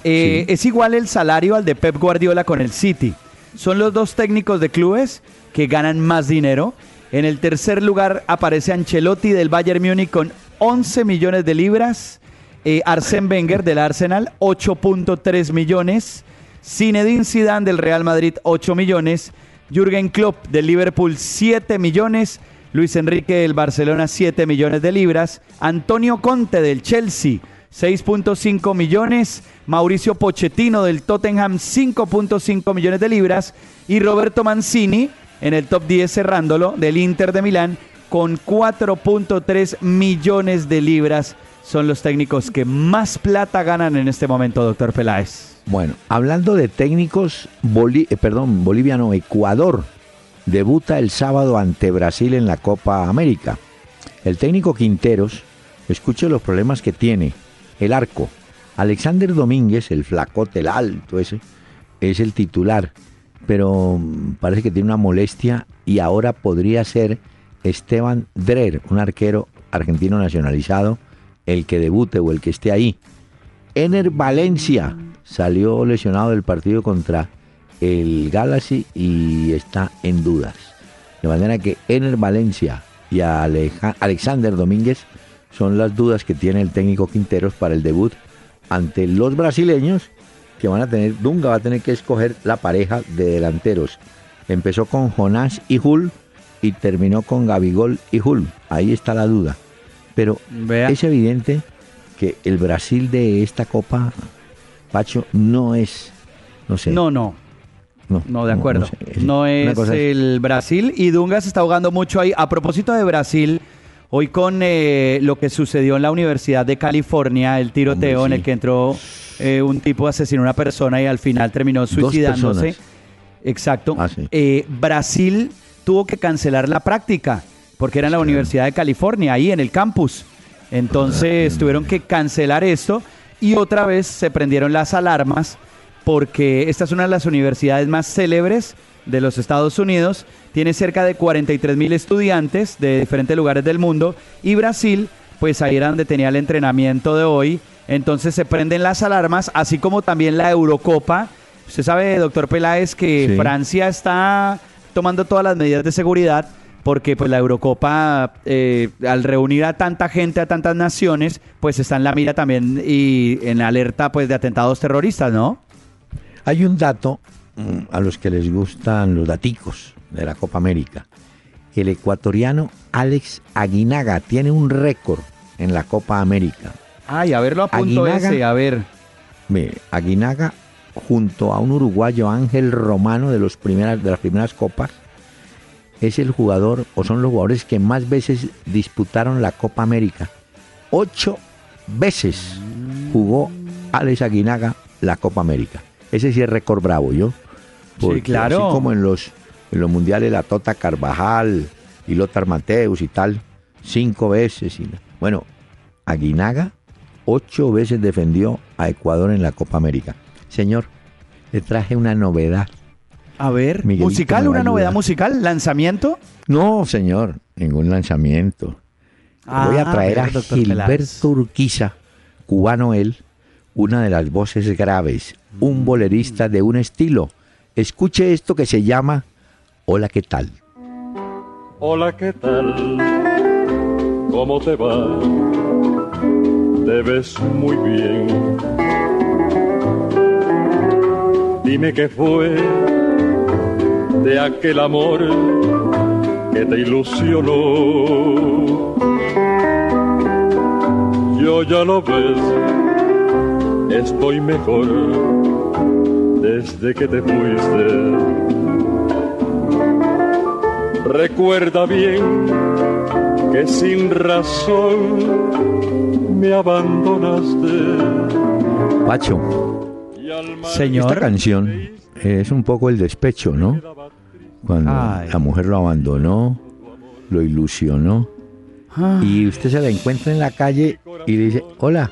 C: eh, es igual el salario al de Pep Guardiola con el City. Son los dos técnicos de clubes que ganan más dinero. En el tercer lugar aparece Ancelotti del Bayern Múnich con 11 millones de libras. Eh, Arsène Wenger del Arsenal, 8.3 millones. Zinedine Zidane del Real Madrid, 8 millones. Jürgen Klopp del Liverpool, 7 millones. Luis Enrique del Barcelona 7 millones de libras, Antonio Conte del Chelsea 6.5 millones, Mauricio Pochettino del Tottenham 5.5 millones de libras y Roberto Mancini en el top 10 cerrándolo del Inter de Milán con 4.3 millones de libras. Son los técnicos que más plata ganan en este momento, doctor Peláez.
A: Bueno, hablando de técnicos, eh, perdón, boliviano, Ecuador debuta el sábado ante Brasil en la Copa América. El técnico Quinteros, escuche los problemas que tiene. El arco. Alexander Domínguez, el flacote, el alto ese, es el titular, pero mm, parece que tiene una molestia y ahora podría ser Esteban Drer, un arquero argentino nacionalizado, el que debute o el que esté ahí. Ener Valencia salió lesionado del partido contra el Galaxy y está en dudas. De manera que Ener Valencia y Alexander Domínguez son las dudas que tiene el técnico Quinteros para el debut ante los brasileños que van a tener, Dunga va a tener que escoger la pareja de delanteros. Empezó con Jonás y Hull y terminó con Gabigol y Hull. Ahí está la duda. Pero es evidente que el Brasil de esta Copa, Pacho, no es, no sé.
C: No, no. No, de acuerdo. No, es el Brasil y Dunga se está jugando mucho ahí. A propósito de Brasil, hoy con eh, lo que sucedió en la Universidad de California, el tiroteo en el que entró eh, un tipo asesinó a una persona y al final terminó suicidándose. Exacto. Ah, eh, Brasil tuvo que cancelar la práctica porque era en la Universidad de California, ahí en el campus. Entonces ah, tuvieron que cancelar esto y otra vez se prendieron las alarmas porque esta es una de las universidades más célebres de los Estados Unidos. Tiene cerca de 43 mil estudiantes de diferentes lugares del mundo y Brasil, pues ahí era donde tenía el entrenamiento de hoy entonces se prenden las alarmas, así como también la Eurocopa. Usted sabe, doctor Peláez, que Francia está tomando todas las medidas de seguridad porque pues la Eurocopa eh, al reunir a tanta gente, a tantas naciones, pues está en la mira también y en alerta pues de atentados terroristas, ¿no?
A: Hay un dato mm, a los que les gustan los daticos de la Copa América. El ecuatoriano Alex Aguinaga tiene un récord en la Copa América.
C: Ay, a verlo a punto ese, a ver.
A: Mire, Aguinaga junto a un uruguayo Ángel Romano de, los primeras, de las primeras copas, es el jugador o son los jugadores que más veces disputaron la Copa América. Ocho veces jugó Alex Aguinaga la Copa América. Ese sí es récord bravo, ¿yo?
C: sí, claro.
A: Así como en los, en los mundiales la Tota Carvajal y Lothar Mateus y tal, cinco veces. Y, bueno, Aguinaga ocho veces defendió a Ecuador en la Copa América. Señor, le traje una novedad.
C: A ver, musical, una novedad musical, lanzamiento.
A: No, señor, ningún lanzamiento. Voy a ah, traer a Gilberto Urquiza, cubano él, una de las voces graves, un bolerista de un estilo. Escuche esto que se llama Hola, ¿qué tal?
H: Hola, ¿qué tal? ¿Cómo te va? te ves muy bien. Dime qué fue de aquel amor que te ilusionó. Yo ya lo ves, estoy mejor desde que te fuiste. Recuerda bien que sin razón me abandonaste.
A: Pacho, Señor. Esta canción es un poco el despecho, ¿no? Cuando la mujer lo abandonó, lo ilusionó. Y usted se la encuentra en la calle y dice, hola,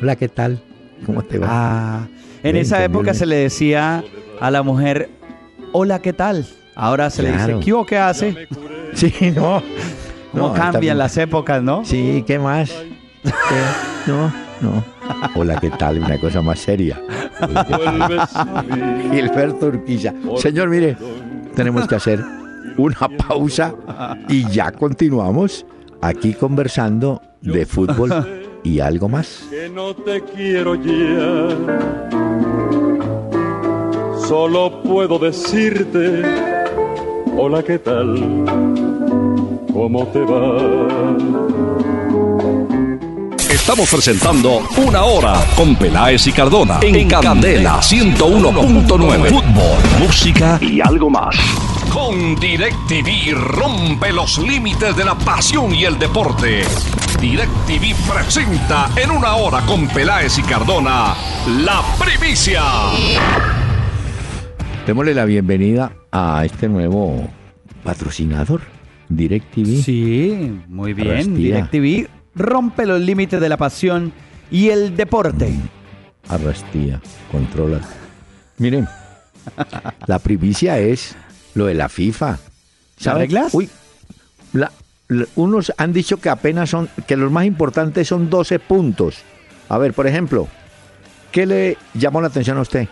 A: hola, ¿qué tal? ¿Cómo te va?
C: Ah, en esa época se le decía a la mujer, hola, ¿qué tal? Ahora se le dice, ¿qué, ¿qué hace? <laughs>
A: Sí, no.
C: ¿Cómo cambian las épocas, no?
A: Sí, ¿qué más? No, no. Hola, ¿qué tal? Una cosa más seria. <laughs> Gilberto Urquiza. Señor, mire, tenemos que hacer una pausa y ya continuamos aquí conversando de fútbol y algo más.
H: Que no te quiero ya. Solo puedo decirte, hola, ¿qué tal? ¿Cómo te va?
B: Estamos presentando Una Hora con Peláez y Cardona en, Candela 101.9. Fútbol, música y algo más. Con DirecTV rompe los límites de la pasión y el deporte. DirecTV presenta en Una Hora con Peláez y Cardona la primicia.
A: Démosle la bienvenida a este nuevo patrocinador, DirecTV.
C: Sí, muy bien. DirecTV rompe los límites de la pasión y el deporte.
A: Arrastía, controla. <laughs> Miren, la primicia es lo de la FIFA.
C: ¿Sabes?
A: Uy, unos han dicho que apenas son, que los más importantes son 12 puntos. A ver, por ejemplo, ¿Qué le llamó la atención a usted?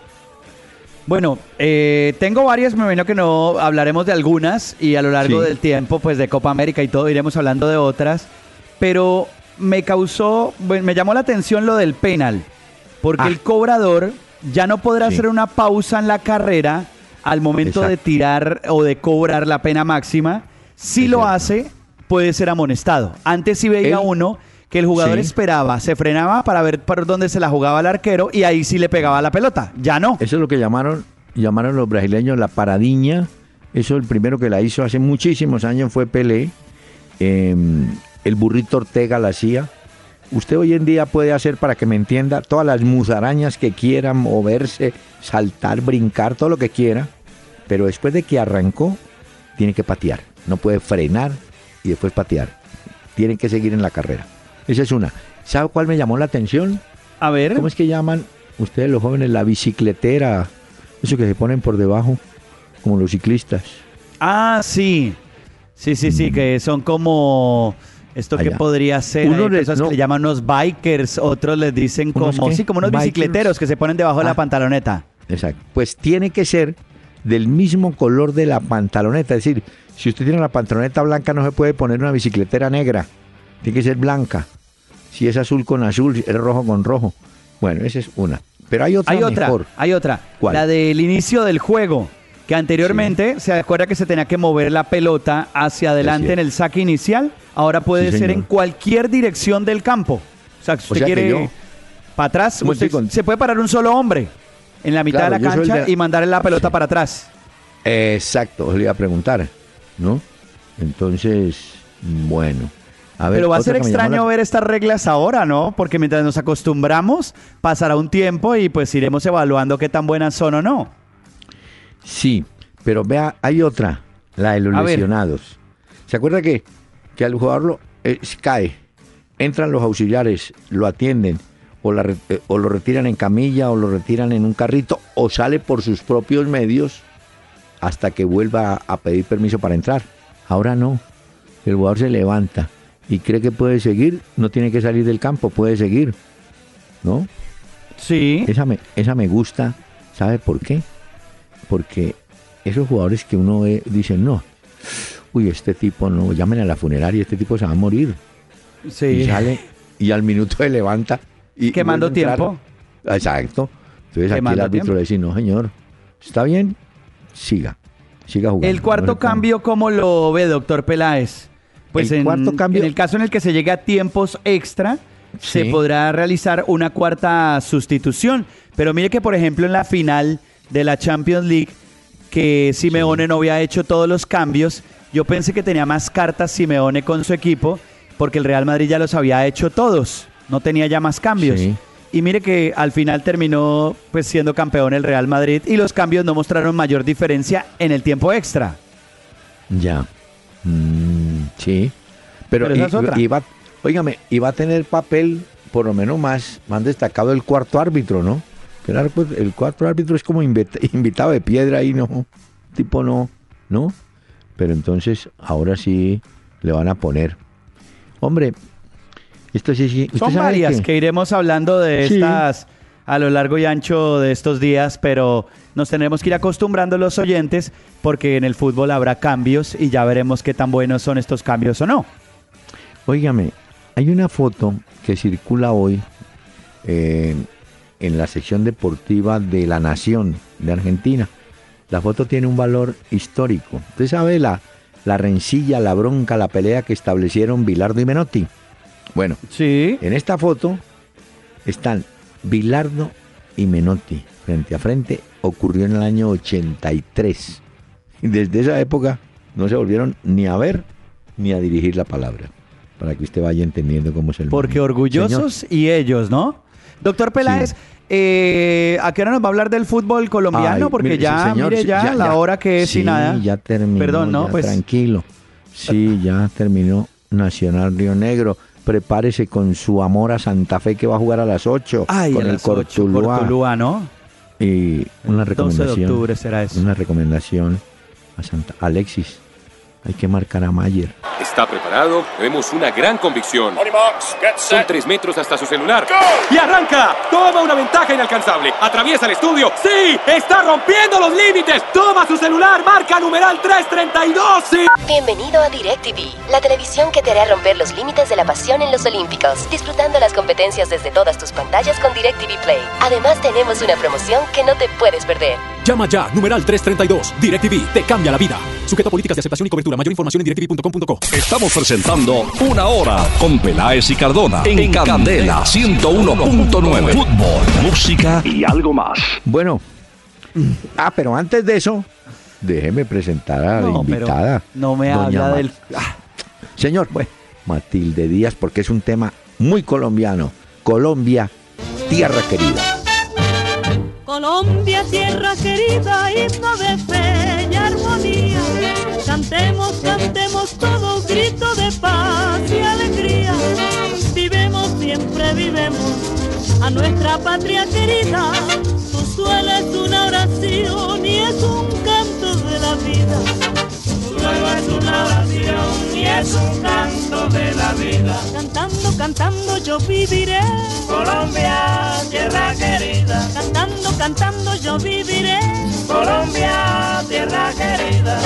C: Bueno, eh, tengo varias, me imagino que no hablaremos de algunas y a lo largo
A: Sí.
C: del tiempo, pues de Copa América y todo, iremos hablando de otras, pero me causó, me llamó la atención lo del penal, porque
A: Ah.
C: el cobrador ya no podrá
A: Sí.
C: hacer una pausa en la carrera al momento de tirar o de cobrar la pena máxima. Si lo hace, puede ser amonestado. Antes sí veía
A: Él-
C: uno que el jugador
A: Sí.
C: esperaba, se frenaba para ver por dónde se la jugaba el arquero y ahí sí le pegaba la pelota. Ya no.
A: Eso es lo que llamaron, llamaron los brasileños la paradiña. Eso el primero que la hizo hace muchísimos años fue Pelé. Eh, el burrito Ortega la hacía. Usted hoy en día puede hacer, para que me entienda, todas las musarañas que quiera, moverse, saltar, brincar, todo lo que quiera. Pero después de que arrancó, tiene que patear. No puede frenar y después patear. Tiene que seguir en la carrera. Esa es una. ¿Sabe cuál me llamó la atención?
C: A ver.
A: ¿Cómo es que llaman ustedes los jóvenes la bicicletera? Eso que se ponen por debajo, como los ciclistas.
C: Ah, sí. Sí, sí, sí, que son como esto que.
A: Allá.
C: podría ser.
A: Uno
C: hay
A: le-
C: personas
A: no.
C: que le llaman unos bikers, otros les dicen
A: ¿Unos
C: como
A: qué?
C: sí, como unos
A: Bikers.
C: bicicleteros que se ponen debajo de la
A: Ah.
C: pantaloneta.
A: Exacto. Pues tiene que ser del mismo color de la pantaloneta. Es decir, si usted tiene la pantaloneta blanca, no se puede poner una bicicletera negra. Tiene que ser blanca. Si es azul con azul, si es rojo con rojo. Bueno, esa es una. Pero hay otra
C: Hay otra,
A: mejor.
C: hay otra.
A: ¿Cuál?
C: La del inicio del juego, que anteriormente se acuerda que se tenía que mover la pelota hacia adelante en el saque inicial, ahora puede
A: Sí,
C: ser en cualquier dirección del campo. O sea, si
A: O
C: usted
A: sea
C: quiere
A: yo-
C: para atrás, usted-
A: con-
C: se puede parar un solo hombre en la mitad
A: Claro,
C: de la cancha
A: de-
C: y mandar la pelota
A: Sí.
C: para atrás.
A: Exacto, le iba a preguntar, ¿no? Entonces, bueno. A ver,
C: Pero va a ser extraño
A: la-
C: ver estas reglas ahora, ¿no? Porque mientras nos acostumbramos, pasará un tiempo y pues iremos evaluando qué tan buenas son o no.
A: Sí, pero vea, hay otra, la de los
C: A ver.
A: lesionados. ¿Se acuerda que, que al jugador lo, eh, cae, entran los auxiliares, lo atienden, o, la eh, o lo retiran en camilla, o lo retiran en un carrito, o sale por sus propios medios hasta que vuelva a, a pedir permiso para entrar? Ahora no. El jugador se levanta y cree que puede seguir, no tiene que salir del campo, puede seguir. ¿No?
C: Sí.
A: Esa me, esa me gusta, ¿sabe por qué? Porque esos jugadores que uno ve, dice, no, uy, este tipo no, llamen a la funeraria, este tipo se va a morir.
C: Sí.
A: Y sale, y al minuto se levanta. Y,
C: Quemando tiempo.
A: Exacto. Entonces aquí el árbitro
C: tiempo.
A: le dice, no, señor, está bien, siga, siga jugando.
C: El cuarto
A: No
C: cambio, ¿cómo lo ve, doctor Peláez? Pues
A: El
C: en,
A: cuarto cambio-
C: en el caso en el que se llegue a tiempos extra, se podrá realizar una cuarta sustitución. Pero mire que, por ejemplo, en la final de la Champions League, que Simeone no había hecho todos los cambios, yo pensé que tenía más cartas Simeone con su equipo, porque el Real Madrid ya los había hecho todos, no tenía ya más cambios.
A: Sí.
C: Y mire que al final terminó pues siendo campeón el Real Madrid y los cambios no mostraron mayor diferencia en el tiempo extra.
A: Ya. Mm, sí. Pero,
C: Pero esa es
A: y-
C: otra.
A: óigame, y va a tener papel por lo menos más, más destacado el cuarto árbitro, ¿no? El, árbitro- el cuarto árbitro es como invita- <laughs> invitado de piedra ahí, ¿no? Tipo no, ¿no? Pero entonces ahora sí le van a poner. Hombre, esto sí, sí. ¿usted
C: Son varias
A: que-
C: que iremos hablando de
A: Sí.
C: estas a lo largo y ancho de estos días, pero nos tenemos que ir acostumbrando los oyentes porque en el fútbol habrá cambios y ya veremos qué tan buenos son estos cambios o no.
A: Óigame, hay una foto que circula hoy eh, en la sección deportiva de La Nación de Argentina. La foto tiene un valor histórico. Usted sabe la, la rencilla, la bronca, la pelea que establecieron Bilardo y Menotti. Bueno,
C: Sí.
A: en esta foto están Bilardo y Menotti frente a frente. Ocurrió en el año 83. Y desde esa época no se volvieron ni a ver ni a dirigir la palabra. Para que usted vaya entendiendo cómo es el
C: Porque
A: mundo.
C: orgullosos y ellos, ¿no? Doctor Peláez,
A: Sí.
C: eh, ¿a qué hora nos va a hablar del fútbol colombiano?
A: Ay,
C: Porque
A: mire,
C: ya,
A: señor,
C: mire ya, la hora que es
A: sí,
C: y nada.
A: ya terminó.
C: Perdón, ¿no?
A: ya,
C: Pues-
A: Tranquilo. Sí, <laughs> ya terminó Nacional Río Negro. Prepárese con su amor a Santa Fe que va a jugar a las 8
C: Ay,
A: con
C: a
A: el
C: las ocho,
A: Cortuluá.
C: Cortuluá, ¿no?
A: Y una
C: 12 de
A: recomendación.
C: octubre será eso.
A: Una recomendación a Santa Alexis. Hay que marcar a Mayer.
I: Está preparado, vemos una gran convicción. Son tres metros hasta su celular. ¡Y arranca! Toma una ventaja inalcanzable. Atraviesa el estudio. ¡Sí! ¡Está rompiendo los límites! Toma su celular, marca numeral 332. ¡Sí!
J: Bienvenido a DirecTV, la televisión que te hará romper los límites de la pasión en los Olímpicos, disfrutando las competencias desde todas tus pantallas con DirecTV Play. Además, tenemos una promoción que no te puedes perder.
K: Llama ya, numeral 332. DirecTV te cambia la vida. Sujeto a políticas de aceptación y cobertura. Mayor información en directv.com.co.
B: Estamos presentando Una Hora con Peláez y Cardona en, Candela 101.9. Fútbol, música y algo más.
A: Bueno, ah, pero antes de eso, déjeme presentar a la
C: No, pero
A: invitada.
C: no me habla del-
A: Ah, señor, Matilde Díaz, porque es un tema muy colombiano. Colombia, tierra querida.
D: Colombia, tierra querida, himno de fe y armonía. Cantemos, cantemos todos, grito de paz y alegría. Vivemos, siempre vivemos a nuestra patria querida. Su suelo es una oración y es un canto de la vida. Es una oración y es un canto de la vida. Cantando, cantando yo viviré. Colombia, tierra querida. Cantando, cantando yo viviré. Colombia, tierra querida.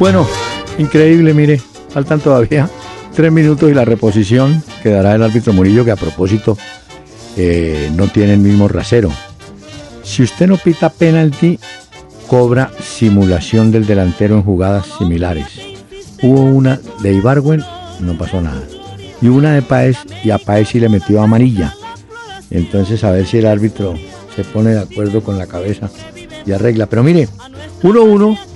A: Bueno, increíble, mire, faltan todavía tres minutos y la reposición que dará el árbitro Murillo, que a propósito eh, no tiene el mismo rasero. Si usted no pita penalti, cobra simulación del delantero en jugadas similares. Hubo una de Ibargüen, no pasó nada. Y una de Paez, y a Paez sí le metió amarilla. Entonces a ver si el árbitro se pone de acuerdo con la cabeza y arregla. Pero mire, 1-1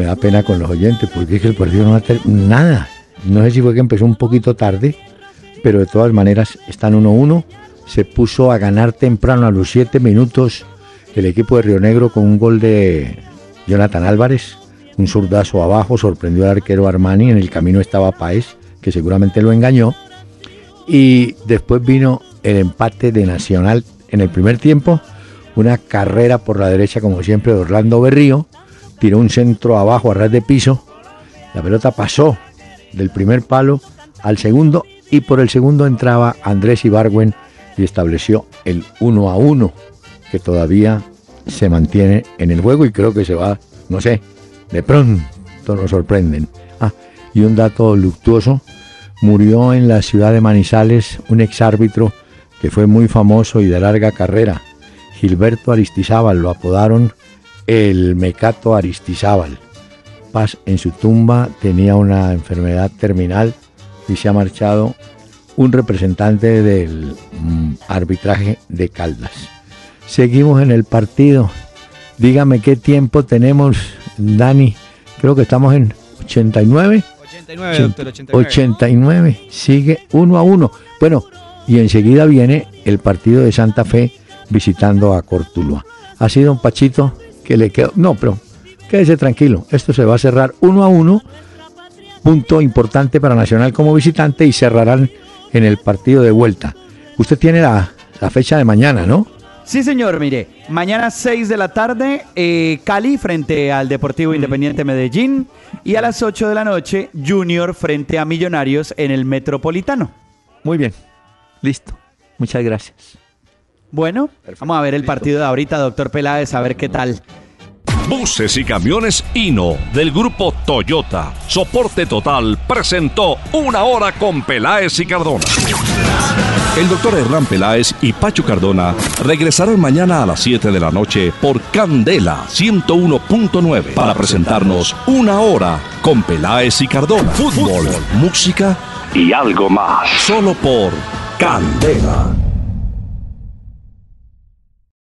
A: me da pena con los oyentes porque es que el partido no va a tener nada. No sé si fue que empezó un poquito tarde, pero de todas maneras están 1-1. Se puso a ganar temprano a los 7 minutos el equipo de Río Negro con un gol de Jonathan Álvarez, un zurdazo abajo, sorprendió al arquero Armani, en el camino estaba Paez, que seguramente lo engañó. Y después vino el empate de Nacional en el primer tiempo, una carrera por la derecha como siempre de Orlando Berrío, tiró un centro abajo a ras de piso, la pelota pasó del primer palo al segundo y por el segundo entraba Andrés Ibargüen y estableció el 1 a 1 que todavía se mantiene en el juego y creo que se va, no sé, de pronto nos sorprenden. Ah, y un dato luctuoso, murió en la ciudad de Manizales un exárbitro que fue muy famoso y de larga carrera, Gilberto Aristizábal, lo apodaron el Mecato Aristizábal. Paz en su tumba tenía una enfermedad terminal y se ha marchado un representante del mm, arbitraje de Caldas. Seguimos en el partido. Dígame qué tiempo tenemos, Dani. Creo que estamos en 89.
L: 89, doctor, 89.
A: 89. Sigue 1 a 1. Bueno, y enseguida viene el partido de Santa Fe visitando a Cortuluá. Ha sido un Pachito que le quedó. No, pero quédese tranquilo. Esto se va a cerrar 1 a 1. Punto importante para Nacional como visitante y cerrarán en el partido de vuelta. Usted tiene la, la fecha de mañana, ¿no?
C: Sí, señor, mire, mañana 6 de la tarde, eh, Cali frente al Deportivo Independiente Medellín y a las 8 de la noche, Junior frente a Millonarios en el Metropolitano.
A: Muy bien, listo. Muchas gracias.
C: Bueno, vamos a ver el partido de ahorita, doctor Peláez, a ver qué tal.
B: Buses y camiones Hino del grupo Toyota. Soporte total presentó una hora con Peláez y Cardona. El doctor Hernán Peláez y Pacho Cardona regresarán mañana a las 7 de la noche por Candela 101.9 para presentarnos una hora con Peláez y Cardona. Fútbol, música y algo más. Solo por Candela.